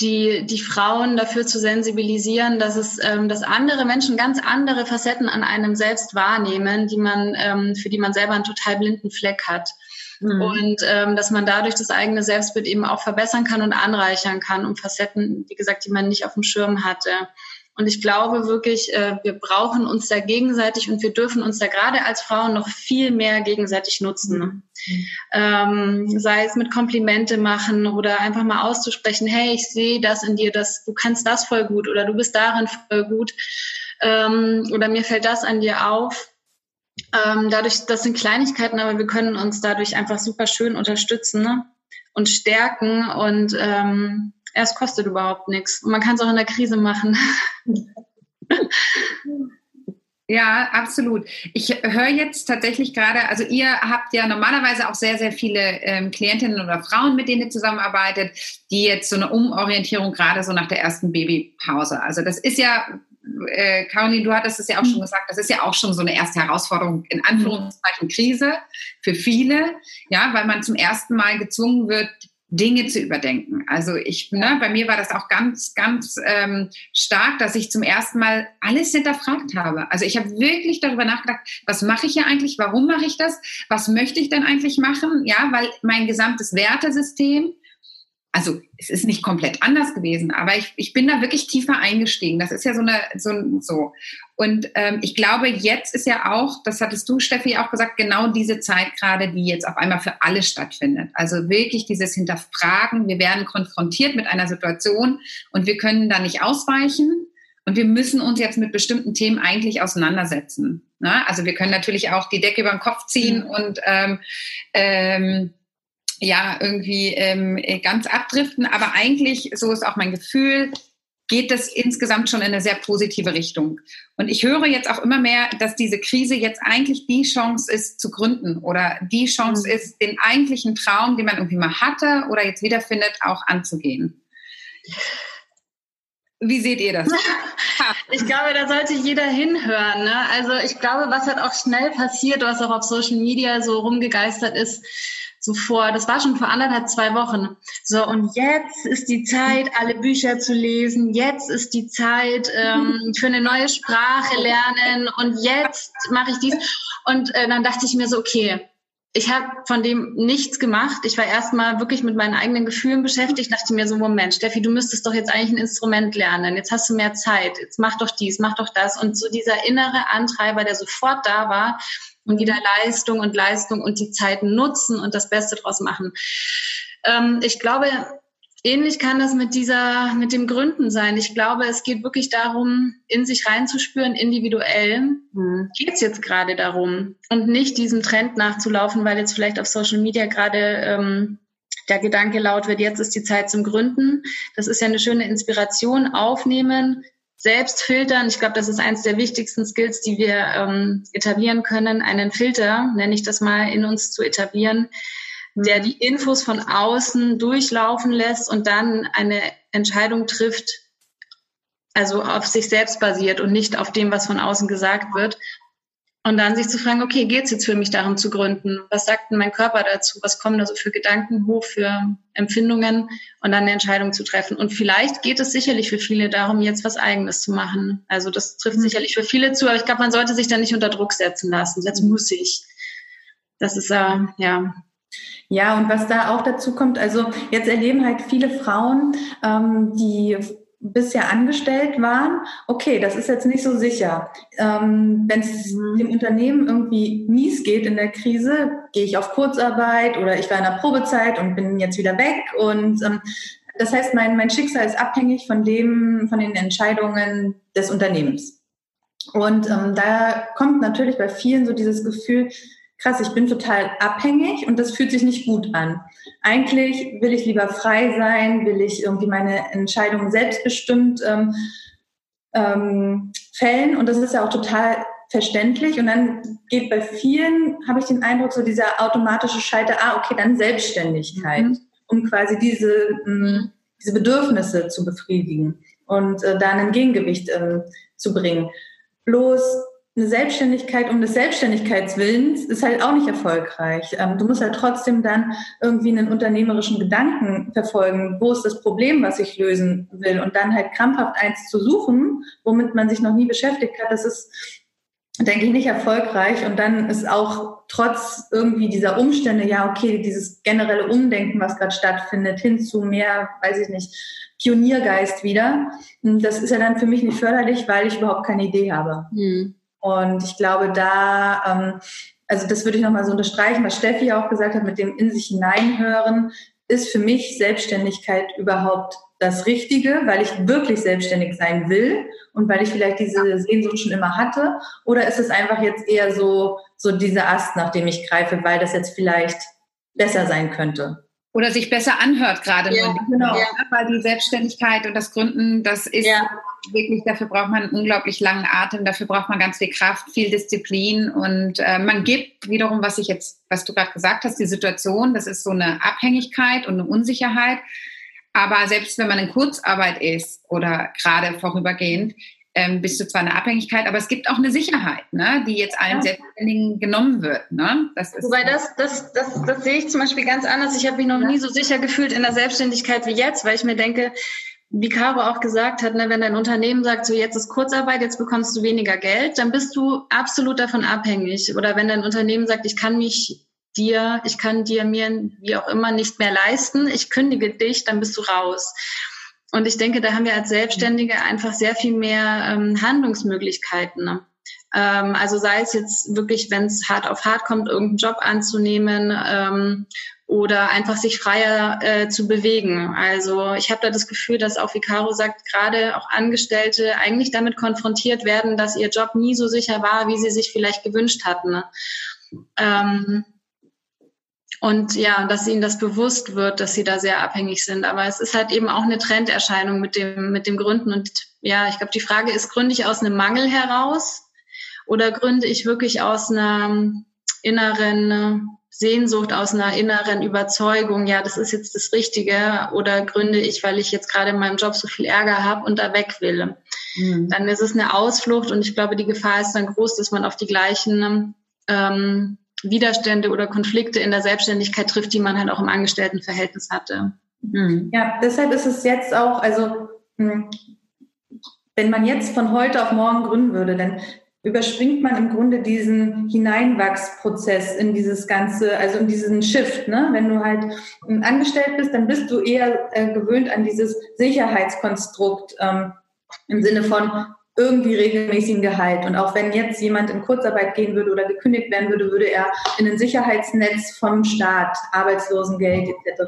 die, die Frauen dafür zu sensibilisieren, dass es, ähm, dass andere Menschen ganz andere Facetten an einem selbst wahrnehmen, die man, ähm, für die man selber einen total blinden Fleck hat. Mhm. Und ähm, dass man dadurch das eigene Selbstbild eben auch verbessern kann und anreichern kann um Facetten, wie gesagt, die man nicht auf dem Schirm hatte. Und ich glaube wirklich, äh, wir brauchen uns da gegenseitig und wir dürfen uns da gerade als Frauen noch viel mehr gegenseitig nutzen. Mhm. Ähm, sei es mit Komplimente machen oder einfach mal auszusprechen, hey, ich sehe das in dir, dass du kannst das voll gut oder du bist darin voll gut ähm, oder mir fällt das an dir auf. Ähm, dadurch, das sind Kleinigkeiten, aber wir können uns dadurch einfach super schön unterstützen ne? und stärken und ähm, es kostet überhaupt nichts. Und man kann es auch in der Krise machen. Ja, absolut. Ich höre jetzt tatsächlich gerade, also ihr habt ja normalerweise auch sehr, sehr viele ähm, Klientinnen oder Frauen, mit denen ihr zusammenarbeitet, die jetzt so eine Umorientierung gerade so nach der ersten Babypause. Also das ist ja, äh, Caroline, du hattest es ja auch schon gesagt, das ist ja auch schon so eine erste Herausforderung, in Anführungszeichen Krise für viele, ja, weil man zum ersten Mal gezwungen wird, Dinge zu überdenken. Also ich, ne, bei mir war das auch ganz, ganz ähm, stark, dass ich zum ersten Mal alles hinterfragt habe. Also ich habe wirklich darüber nachgedacht, was mache ich hier eigentlich, warum mache ich das, was möchte ich denn eigentlich machen? Ja, weil mein gesamtes Wertesystem also es ist nicht komplett anders gewesen, aber ich, ich bin da wirklich tiefer eingestiegen. Das ist ja so eine so. so. Und ähm, ich glaube, jetzt ist ja auch, das hattest du, Steffi, auch gesagt, genau diese Zeit gerade, die jetzt auf einmal für alle stattfindet. Also wirklich dieses Hinterfragen. Wir werden konfrontiert mit einer Situation und wir können da nicht ausweichen. Und wir müssen uns jetzt mit bestimmten Themen eigentlich auseinandersetzen. Ne? Also wir können natürlich auch die Decke über den Kopf ziehen mhm. und ähm, ähm, ja irgendwie ähm, ganz abdriften. Aber eigentlich, so ist auch mein Gefühl, geht das insgesamt schon in eine sehr positive Richtung. Und ich höre jetzt auch immer mehr, dass diese Krise jetzt eigentlich die Chance ist zu gründen oder die Chance mhm. ist, den eigentlichen Traum, den man irgendwie mal hatte oder jetzt wiederfindet, auch anzugehen. Wie seht ihr das? Ich glaube, da sollte jeder hinhören. Ne? Also ich glaube, was halt auch schnell passiert, was auch auf Social Media so rumgegeistert ist, so vor, das war schon vor anderthalb, zwei Wochen. So, und jetzt ist die Zeit, alle Bücher zu lesen. Jetzt ist die Zeit ähm, für eine neue Sprache lernen. Und jetzt mache ich dies. Und äh, dann dachte ich mir so, okay, ich habe von dem nichts gemacht. Ich war erstmal wirklich mit meinen eigenen Gefühlen beschäftigt. Dachte mir so, Moment, Steffi, du müsstest doch jetzt eigentlich ein Instrument lernen. Jetzt hast du mehr Zeit. Jetzt mach doch dies, mach doch das. Und so dieser innere Antreiber, der sofort da war, und wieder Leistung und Leistung und die Zeit nutzen und das Beste draus machen. Ähm, ich glaube, ähnlich kann das mit dieser, mit dem Gründen sein. Ich glaube, es geht wirklich darum, in sich reinzuspüren, individuell. Mhm. Geht es jetzt gerade darum? Und nicht diesem Trend nachzulaufen, weil jetzt vielleicht auf Social Media gerade ähm, der Gedanke laut wird, jetzt ist die Zeit zum Gründen. Das ist ja eine schöne Inspiration aufnehmen, selbst filtern. Ich glaube, das ist eines der wichtigsten Skills, die wir ähm, etablieren können, einen Filter, nenne ich das mal, in uns zu etablieren, der die Infos von außen durchlaufen lässt und dann eine Entscheidung trifft, also auf sich selbst basiert und nicht auf dem, was von außen gesagt wird. Und dann sich zu fragen, okay, geht es jetzt für mich darum zu gründen? Was sagt denn mein Körper dazu? Was kommen da so für Gedanken hoch, für Empfindungen? Und dann eine Entscheidung zu treffen. Und vielleicht geht es sicherlich für viele darum, jetzt was Eigenes zu machen. Also das trifft mhm. sicherlich für viele zu, aber ich glaube, man sollte sich da nicht unter Druck setzen lassen. Jetzt mhm. muss ich. Das ist, äh, ja, ja, und was da auch dazu kommt, also jetzt erleben halt viele Frauen, ähm, die bisher angestellt waren, okay, das ist jetzt nicht so sicher. Ähm, Wenn es mhm. dem Unternehmen irgendwie mies geht in der Krise, gehe ich auf Kurzarbeit oder ich war in der Probezeit und bin jetzt wieder weg. Und ähm, das heißt, mein, mein Schicksal ist abhängig von dem, von den Entscheidungen des Unternehmens. Und ähm, da kommt natürlich bei vielen so dieses Gefühl, krass, ich bin total abhängig und das fühlt sich nicht gut an. Eigentlich will ich lieber frei sein, will ich irgendwie meine Entscheidungen selbstbestimmt ähm, ähm, fällen und das ist ja auch total verständlich und dann geht bei vielen, habe ich den Eindruck, so dieser automatische Schalter, ah, okay, dann Selbstständigkeit, mhm. um quasi diese, mh, mm, diese Bedürfnisse zu befriedigen und äh, da ein Gegengewicht äh, zu bringen. Bloß eine Selbstständigkeit um des Selbstständigkeitswillens ist halt auch nicht erfolgreich. Ähm, du musst halt trotzdem dann irgendwie einen unternehmerischen Gedanken verfolgen. Wo ist das Problem, was ich lösen will? Und dann halt krampfhaft eins zu suchen, womit man sich noch nie beschäftigt hat, das ist, denke ich, nicht erfolgreich. Und dann ist auch trotz irgendwie dieser Umstände, ja, okay, dieses generelle Umdenken, was gerade stattfindet, hin zu mehr, weiß ich nicht, Pioniergeist wieder. Das ist ja dann für mich nicht förderlich, weil ich überhaupt keine Idee habe. Mhm. Und ich glaube, da, ähm, also das würde ich nochmal so unterstreichen, was Steffi auch gesagt hat, mit dem in sich hineinhören, ist für mich Selbstständigkeit überhaupt das Richtige, weil ich wirklich selbstständig sein will und weil ich vielleicht diese Sehnsucht schon immer hatte? Oder ist es einfach jetzt eher so, so dieser Ast, nach dem ich greife, weil das jetzt vielleicht besser sein könnte? Oder sich besser anhört gerade. Ja, genau. Ja. Weil die Selbstständigkeit und das Gründen, das ist ja wirklich, dafür braucht man einen unglaublich langen Atem, dafür braucht man ganz viel Kraft, viel Disziplin und äh, man gibt wiederum, was ich jetzt, was du gerade gesagt hast, die Situation, das ist so eine Abhängigkeit und eine Unsicherheit. Aber selbst wenn man in Kurzarbeit ist oder gerade vorübergehend, ähm, bist du zwar eine Abhängigkeit, aber es gibt auch eine Sicherheit, ne, die jetzt allen ja. Selbstständigen genommen wird. Ne? Das ist Wobei das, das, das, das sehe ich zum Beispiel ganz anders. Ich habe mich noch ja. nie so sicher gefühlt in der Selbstständigkeit wie jetzt, weil ich mir denke, wie Caro auch gesagt hat, ne, wenn dein Unternehmen sagt, so jetzt ist Kurzarbeit, jetzt bekommst du weniger Geld, dann bist du absolut davon abhängig. Oder wenn dein Unternehmen sagt, ich kann mich dir, ich kann dir mir wie auch immer nicht mehr leisten, ich kündige dich, dann bist du raus. Und ich denke, da haben wir als Selbstständige einfach sehr viel mehr ähm, Handlungsmöglichkeiten. Ne? Ähm, also sei es jetzt wirklich, wenn es hart auf hart kommt, irgendeinen Job anzunehmen ähm, oder einfach sich freier äh, zu bewegen. Also ich habe da das Gefühl, dass auch wie Caro sagt, gerade auch Angestellte eigentlich damit konfrontiert werden, dass ihr Job nie so sicher war, wie sie sich vielleicht gewünscht hatten. Ähm, und ja, dass ihnen das bewusst wird, dass sie da sehr abhängig sind. Aber es ist halt eben auch eine Trenderscheinung mit dem, mit dem Gründen. Und ja, ich glaube, die Frage ist, gründe ich aus einem Mangel heraus oder gründe ich wirklich aus einer inneren Sehnsucht, aus einer inneren Überzeugung, ja, das ist jetzt das Richtige, oder gründe ich, weil ich jetzt gerade in meinem Job so viel Ärger habe und da weg will. Mhm. Dann ist es eine Ausflucht und ich glaube, die Gefahr ist dann groß, dass man auf die gleichen ähm, Widerstände oder Konflikte in der Selbstständigkeit trifft, die man halt auch im Angestelltenverhältnis hatte. Mhm. Ja, deshalb ist es jetzt auch, also hm, wenn man jetzt von heute auf morgen gründen würde, dann überspringt man im Grunde diesen Hineinwachsprozess in dieses ganze, also in diesen Shift. Ne? Wenn du halt angestellt bist, dann bist du eher äh, gewöhnt an dieses Sicherheitskonstrukt ähm, im Sinne von irgendwie regelmäßigen Gehalt. Und auch wenn jetzt jemand in Kurzarbeit gehen würde oder gekündigt werden würde, würde er in ein Sicherheitsnetz vom Staat, Arbeitslosengeld etc.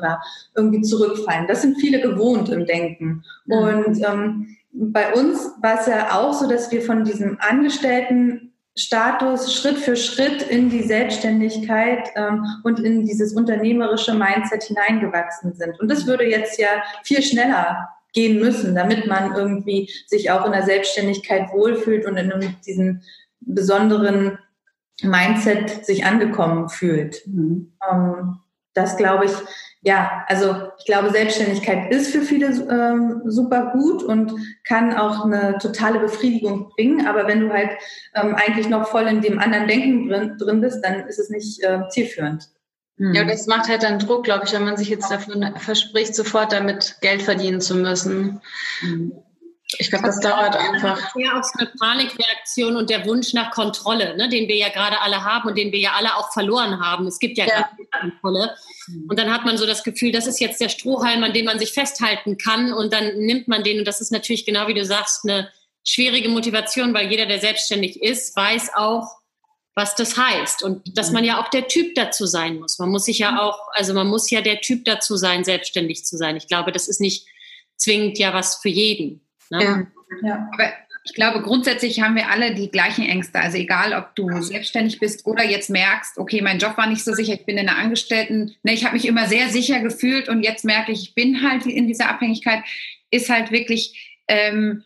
irgendwie zurückfallen. Das sind viele gewohnt im Denken. Und ähm, bei uns war es ja auch so, dass wir von diesem Angestellten Status Schritt für Schritt in die Selbstständigkeit ähm, und in dieses unternehmerische Mindset hineingewachsen sind. Und das würde jetzt ja viel schneller gehen müssen, damit man irgendwie sich auch in der Selbstständigkeit wohlfühlt und in diesem besonderen Mindset sich angekommen fühlt. Mhm. Ähm, das glaube ich, ja, also ich glaube, Selbstständigkeit ist für viele ähm, super gut und kann auch eine totale Befriedigung bringen. Aber wenn du halt ähm, eigentlich noch voll in dem anderen Denken drin, drin bist, dann ist es nicht äh, zielführend. Ja, hm. das macht halt dann Druck, glaube ich, wenn man sich jetzt davon verspricht, sofort damit Geld verdienen zu müssen. Mhm. Ich glaube, das dauert einfach. Ja, auch so eine Panikreaktion und der Wunsch nach Kontrolle, ne, den wir ja gerade alle haben und den wir ja alle auch verloren haben. Es gibt ja, ja. keine Kontrolle. Und dann hat man so das Gefühl, das ist jetzt der Strohhalm, an dem man sich festhalten kann und dann nimmt man den. Und das ist natürlich genau wie du sagst, eine schwierige Motivation, weil jeder, der selbstständig ist, weiß auch, was das heißt und dass man ja auch der Typ dazu sein muss. Man muss sich ja auch, also man muss ja der Typ dazu sein, selbstständig zu sein. Ich glaube, das ist nicht zwingend ja was für jeden. Ne? Ja. ja. Aber ich glaube, grundsätzlich haben wir alle die gleichen Ängste. Also egal, ob du selbstständig bist oder jetzt merkst, okay, mein Job war nicht so sicher, ich bin in der Angestellten, ne, ich habe mich immer sehr sicher gefühlt und jetzt merke ich, ich bin halt in dieser Abhängigkeit, ist halt wirklich, ähm,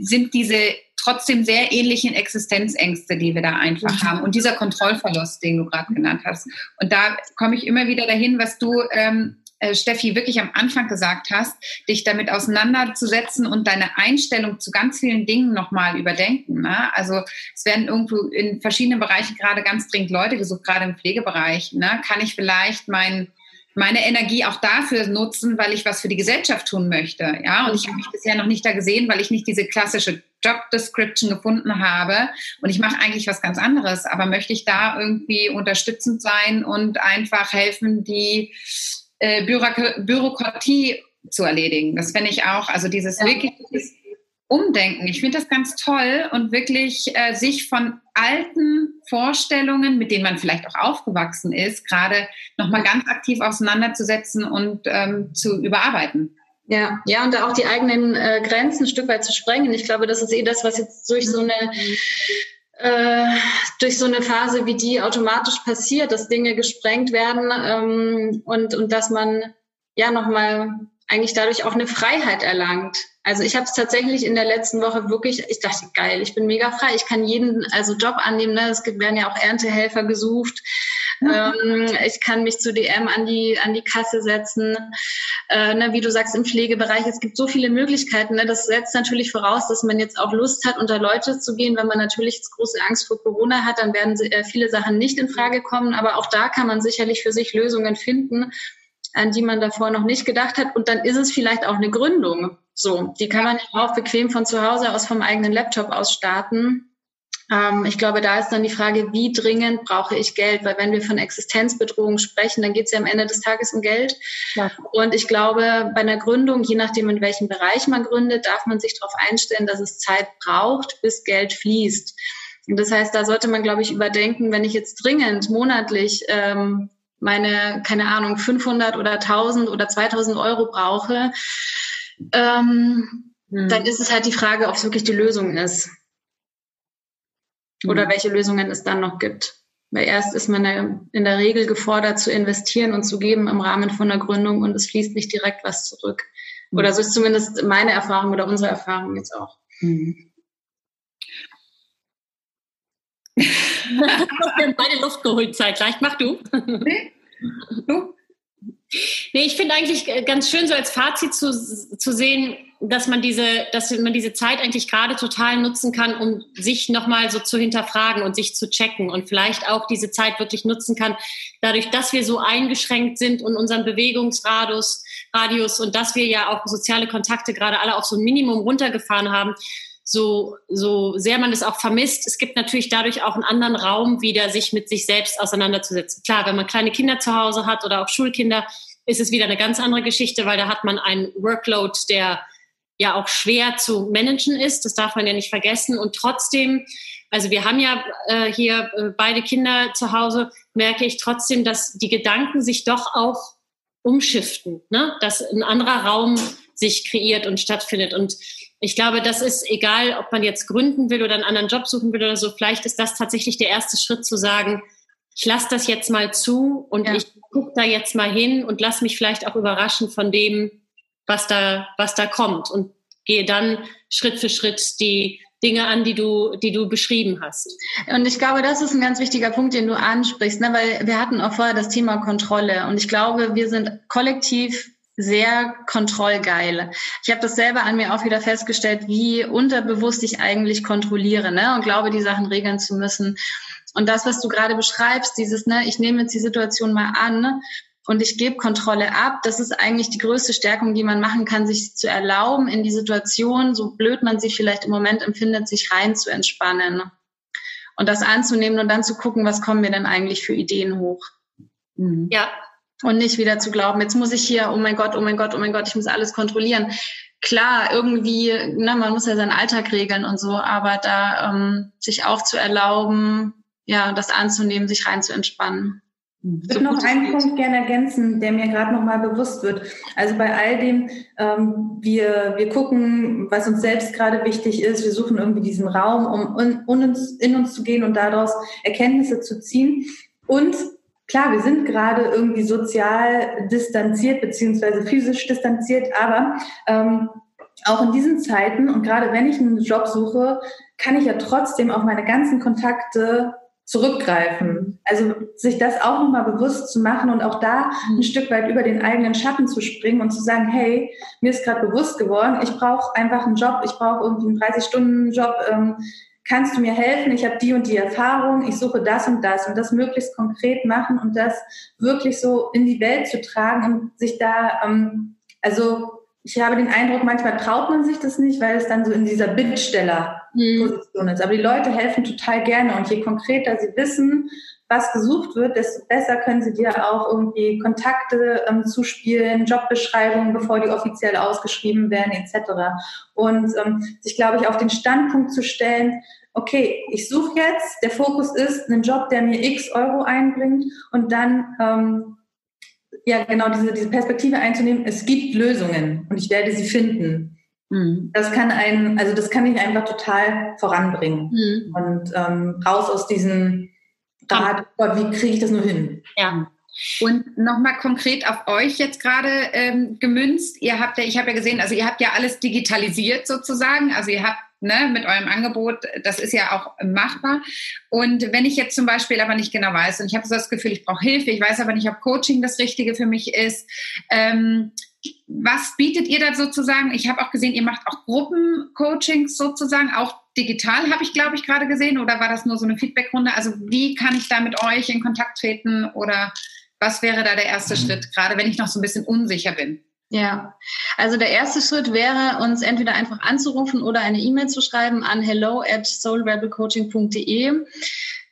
sind diese trotzdem sehr ähnlichen Existenzängste, die wir da einfach mhm. haben. Und dieser Kontrollverlust, den du gerade genannt hast. Und da komme ich immer wieder dahin, was du ähm, äh, Steffi, wirklich am Anfang gesagt hast, dich damit auseinanderzusetzen und deine Einstellung zu ganz vielen Dingen nochmal überdenken. Ne? Also es werden irgendwo in verschiedenen Bereichen gerade ganz dringend Leute gesucht, gerade im Pflegebereich. Ne? Kann ich vielleicht mein meine Energie auch dafür nutzen, weil ich was für die Gesellschaft tun möchte. Ja, und ich habe mich bisher noch nicht da gesehen, weil ich nicht diese klassische Job Description gefunden habe. Und ich mache eigentlich was ganz anderes. Aber möchte ich da irgendwie unterstützend sein und einfach helfen, die äh, Bürokratie zu erledigen. Das finde ich auch, also dieses ja. wirklich Umdenken. Ich finde das ganz toll und wirklich äh, sich von alten Vorstellungen, mit denen man vielleicht auch aufgewachsen ist, gerade nochmal ganz aktiv auseinanderzusetzen und ähm, zu überarbeiten. Ja, ja, und da auch die eigenen äh, Grenzen ein Stück weit zu sprengen. Ich glaube, das ist eh das, was jetzt durch so eine äh, durch so eine Phase wie die automatisch passiert, dass Dinge gesprengt werden ähm, und, und dass man ja nochmal eigentlich dadurch auch eine Freiheit erlangt. Also ich habe es tatsächlich in der letzten Woche wirklich, ich dachte, geil, ich bin mega frei, ich kann jeden also Job annehmen, ne? es werden ja auch Erntehelfer gesucht. Ähm, ich kann mich zu DM an die, an die Kasse setzen. Äh, ne, wie du sagst, im Pflegebereich, es gibt so viele Möglichkeiten. Ne? Das setzt natürlich voraus, dass man jetzt auch Lust hat, unter Leute zu gehen. Wenn man natürlich große Angst vor Corona hat, dann werden äh, viele Sachen nicht in Frage kommen. Aber auch da kann man sicherlich für sich Lösungen finden an die man davor noch nicht gedacht hat. Und dann ist es vielleicht auch eine Gründung. So, die kann man auch bequem von zu Hause aus vom eigenen Laptop aus starten. Ähm, ich glaube, da ist dann die Frage, wie dringend brauche ich Geld? Weil wenn wir von Existenzbedrohung sprechen, dann geht es ja am Ende des Tages um Geld. Ja. Und ich glaube, bei einer Gründung, je nachdem, in welchem Bereich man gründet, darf man sich darauf einstellen, dass es Zeit braucht, bis Geld fließt. Und das heißt, da sollte man, glaube ich, überdenken, wenn ich jetzt dringend monatlich ähm, meine, keine Ahnung, 500 oder 1000 oder 2000 Euro brauche, ähm, hm. dann ist es halt die Frage, ob es wirklich die Lösung ist oder mhm. welche Lösungen es dann noch gibt. Weil erst ist man in der Regel gefordert zu investieren und zu geben im Rahmen von einer Gründung und es fließt nicht direkt was zurück. Mhm. Oder so ist zumindest meine Erfahrung oder unsere Erfahrung jetzt auch. Mhm. du hast mir beide Luft geholt zeitgleich. Mach du. Nee. Du? Nee, ich finde eigentlich ganz schön, so als Fazit zu, zu sehen, dass man diese, dass man diese Zeit eigentlich gerade total nutzen kann, um sich nochmal so zu hinterfragen und sich zu checken und vielleicht auch diese Zeit wirklich nutzen kann, dadurch, dass wir so eingeschränkt sind und unseren Bewegungsradius Radius und dass wir ja auch soziale Kontakte gerade alle auf so ein Minimum runtergefahren haben, so, so sehr man es auch vermisst, es gibt natürlich dadurch auch einen anderen Raum wieder, sich mit sich selbst auseinanderzusetzen. Klar, wenn man kleine Kinder zu Hause hat oder auch Schulkinder, ist es wieder eine ganz andere Geschichte, weil da hat man einen Workload, der ja auch schwer zu managen ist. Das darf man ja nicht vergessen. Und trotzdem, also wir haben ja äh, hier äh, beide Kinder zu Hause, merke ich trotzdem, dass die Gedanken sich doch auch umschiften, ne? dass ein anderer Raum sich kreiert und stattfindet. Und ich glaube, das ist egal, ob man jetzt gründen will oder einen anderen Job suchen will oder so. Vielleicht ist das tatsächlich der erste Schritt zu sagen, ich lasse das jetzt mal zu und ja. ich gucke da jetzt mal hin und lass mich vielleicht auch überraschen von dem, was da, was da kommt und gehe dann Schritt für Schritt die Dinge an, die du, die du beschrieben hast. Und ich glaube, das ist ein ganz wichtiger Punkt, den du ansprichst, ne? weil wir hatten auch vorher das Thema Kontrolle und ich glaube, wir sind kollektiv sehr kontrollgeil. Ich habe das selber an mir auch wieder festgestellt, wie unterbewusst ich eigentlich kontrolliere ne? und glaube, die Sachen regeln zu müssen. Und das, was du gerade beschreibst, dieses, ne, ich nehme jetzt die Situation mal an und ich gebe Kontrolle ab, das ist eigentlich die größte Stärkung, die man machen kann, sich zu erlauben, in die Situation, so blöd man sich vielleicht im Moment empfindet, sich rein zu entspannen und das anzunehmen und dann zu gucken, was kommen mir denn eigentlich für Ideen hoch. Mhm. Ja. Und nicht wieder zu glauben, jetzt muss ich hier, oh mein Gott, oh mein Gott, oh mein Gott, ich muss alles kontrollieren. Klar, irgendwie, ne, man muss ja seinen Alltag regeln und so, aber da ähm, sich auch zu erlauben, ja, das anzunehmen, sich rein zu entspannen. Ich würde noch einen Punkt gerne ergänzen, der mir gerade noch mal bewusst wird. Also bei all dem, ähm, wir, wir gucken, was uns selbst gerade wichtig ist. Wir suchen irgendwie diesen Raum, um un, un uns, in uns zu gehen und daraus Erkenntnisse zu ziehen. Und klar, wir sind gerade irgendwie sozial distanziert beziehungsweise physisch distanziert, aber ähm, auch in diesen Zeiten und gerade wenn ich einen Job suche, kann ich ja trotzdem auf meine ganzen Kontakte zurückgreifen. Also sich das auch nochmal bewusst zu machen und auch da ein mhm. Stück weit über den eigenen Schatten zu springen und zu sagen, hey, mir ist gerade bewusst geworden, ich brauche einfach einen Job, ich brauche irgendwie einen 30-Stunden-Job, ähm, kannst du mir helfen? Ich habe die und die Erfahrung, ich suche das und das und das möglichst konkret machen und das wirklich so in die Welt zu tragen und sich da, ähm, also ich habe den Eindruck, manchmal traut man sich das nicht, weil es dann so in dieser Bittsteller-Position ist. Aber die Leute helfen total gerne und je konkreter sie wissen, was gesucht wird, desto besser können sie dir auch irgendwie Kontakte ähm, zuspielen, Jobbeschreibungen, bevor die offiziell ausgeschrieben werden, etc. Und ähm, sich, glaube ich, auf den Standpunkt zu stellen, okay, ich suche jetzt, der Fokus ist einen Job, der mir x Euro einbringt und dann ähm, ja genau diese, diese Perspektive einzunehmen, es gibt Lösungen und ich werde sie finden. Mhm. Das kann einen, also das kann mich einfach total voranbringen. Mhm. Und ähm, raus aus diesem Rat, Gott, wie kriege ich das nur hin? Ja. Und nochmal konkret auf euch jetzt gerade ähm, gemünzt. Ihr habt ja, ich habe ja gesehen, also ihr habt ja alles digitalisiert sozusagen. Also ihr habt ne, mit eurem Angebot, das ist ja auch machbar. Und wenn ich jetzt zum Beispiel aber nicht genau weiß und ich habe so das Gefühl, ich brauche Hilfe, ich weiß aber nicht, ob Coaching das Richtige für mich ist, ähm, was bietet ihr da sozusagen? Ich habe auch gesehen, ihr macht auch Gruppencoachings sozusagen, auch digital habe ich, glaube ich, gerade gesehen, oder war das nur so eine Feedbackrunde? Also wie kann ich da mit euch in Kontakt treten oder was wäre da der erste Schritt, gerade wenn ich noch so ein bisschen unsicher bin? Ja, also der erste Schritt wäre, uns entweder einfach anzurufen oder eine E-Mail zu schreiben an hello at soulrebelcoaching.de.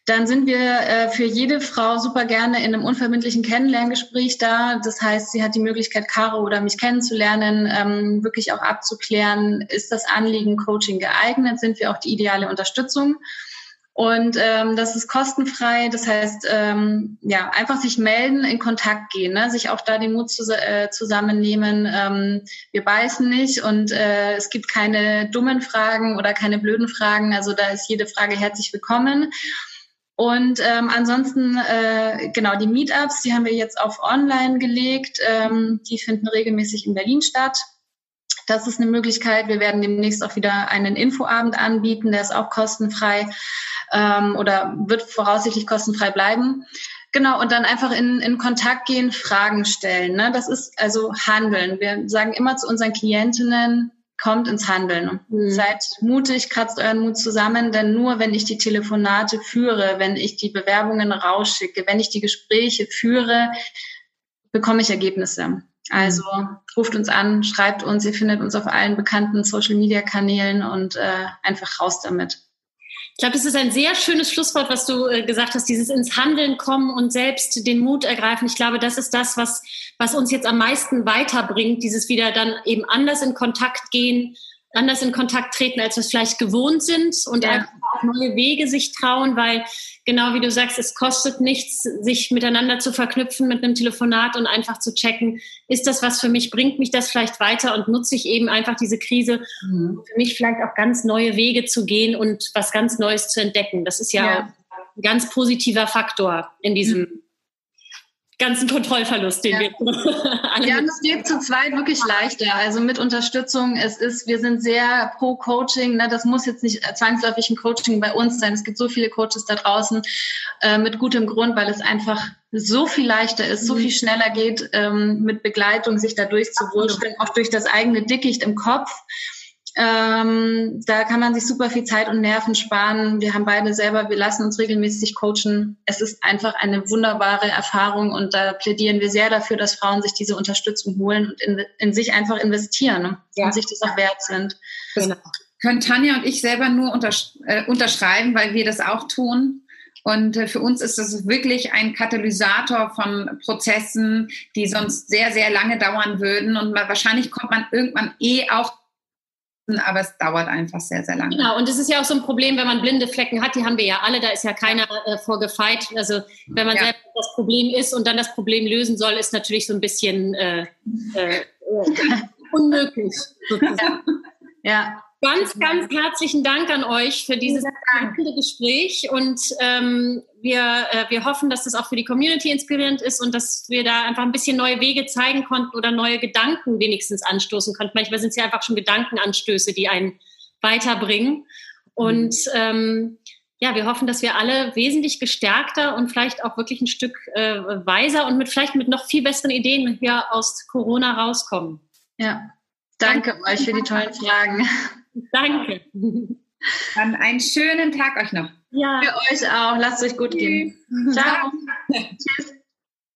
Dann sind wir äh, für jede Frau super gerne in einem unverbindlichen Kennenlerngespräch da. Das heißt, sie hat die Möglichkeit, Caro oder mich kennenzulernen, ähm, wirklich auch abzuklären, ist das Anliegen Coaching geeignet, sind wir auch die ideale Unterstützung. Und ähm, das ist kostenfrei. Das heißt, ähm, ja, einfach sich melden, in Kontakt gehen, ne? sich auch da den Mut zu, äh, zusammennehmen. Ähm, wir beißen nicht und äh, es gibt keine dummen Fragen oder keine blöden Fragen. Also da ist jede Frage herzlich willkommen. Und ähm, ansonsten, äh, genau, die Meetups, die haben wir jetzt auf online gelegt. Ähm, die finden regelmäßig in Berlin statt. Das ist eine Möglichkeit. Wir werden demnächst auch wieder einen Infoabend anbieten, der ist auch kostenfrei ähm, oder wird voraussichtlich kostenfrei bleiben. Genau, und dann einfach in, in Kontakt gehen, Fragen stellen. Ne? Das ist also Handeln. Wir sagen immer zu unseren Klientinnen, kommt ins Handeln. Mhm. Seid mutig, kratzt euren Mut zusammen, denn nur wenn ich die Telefonate führe, wenn ich die Bewerbungen rausschicke, wenn ich die Gespräche führe, bekomme ich Ergebnisse. Also ruft uns an, schreibt uns, ihr findet uns auf allen bekannten Social-Media-Kanälen und äh, einfach raus damit. Ich glaube, das ist ein sehr schönes Schlusswort, was du äh, gesagt hast, dieses ins Handeln kommen und selbst den Mut ergreifen. Ich glaube, das ist das, was, was uns jetzt am meisten weiterbringt, dieses wieder dann eben anders in Kontakt gehen, anders in Kontakt treten, als wir es vielleicht gewohnt sind und ja. einfach auch neue Wege sich trauen, weil genau wie du sagst, es kostet nichts, sich miteinander zu verknüpfen mit einem Telefonat und einfach zu checken, ist das was für mich, bringt mich das vielleicht weiter und nutze ich eben einfach diese Krise, mhm. für mich vielleicht auch ganz neue Wege zu gehen und was ganz Neues zu entdecken. Das ist ja, ja. ein ganz positiver Faktor in diesem mhm ganzen Kontrollverlust, den ja. wir alle Ja, es geht zu zweit wirklich leichter. Also mit Unterstützung. Es ist, wir sind sehr pro Coaching. Ne? Das muss jetzt nicht zwangsläufig ein Coaching bei uns sein. Es gibt so viele Coaches da draußen äh, mit gutem Grund, weil es einfach so viel leichter ist, so mhm. viel schneller geht, ähm, mit Begleitung sich da durchzuwurschteln, auch durch das eigene Dickicht im Kopf. Ähm, da kann man sich super viel Zeit und Nerven sparen. Wir haben beide selber, wir lassen uns regelmäßig coachen. Es ist einfach eine wunderbare Erfahrung und da plädieren wir sehr dafür, dass Frauen sich diese Unterstützung holen und in, in sich einfach investieren ja. und sich das auch wert sind. Genau. Können Tanja und ich selber nur untersch äh, unterschreiben, weil wir das auch tun. Und äh, für uns ist das wirklich ein Katalysator von Prozessen, die sonst sehr, sehr lange dauern würden. Und wahrscheinlich kommt man irgendwann eh auch aber es dauert einfach sehr, sehr lange. Genau, und es ist ja auch so ein Problem, wenn man blinde Flecken hat, die haben wir ja alle, da ist ja keiner äh, vorgefeit. Also wenn man ja. selbst das Problem ist und dann das Problem lösen soll, ist natürlich so ein bisschen äh, äh, unmöglich. Sozusagen. Ja. ja. Ganz, ganz herzlichen Dank an euch für dieses spannende Gespräch und ähm, wir, äh, wir hoffen, dass das auch für die Community inspirierend ist und dass wir da einfach ein bisschen neue Wege zeigen konnten oder neue Gedanken wenigstens anstoßen konnten. Manchmal sind es ja einfach schon Gedankenanstöße, die einen weiterbringen. Und ähm, ja, wir hoffen, dass wir alle wesentlich gestärkter und vielleicht auch wirklich ein Stück äh, weiser und mit vielleicht mit noch viel besseren Ideen hier aus Corona rauskommen. Ja, danke, danke euch für die tollen Fragen. Danke. Dann einen schönen Tag euch noch. Ja. Für euch auch. Lasst euch gut gehen. Ciao. Tschüss.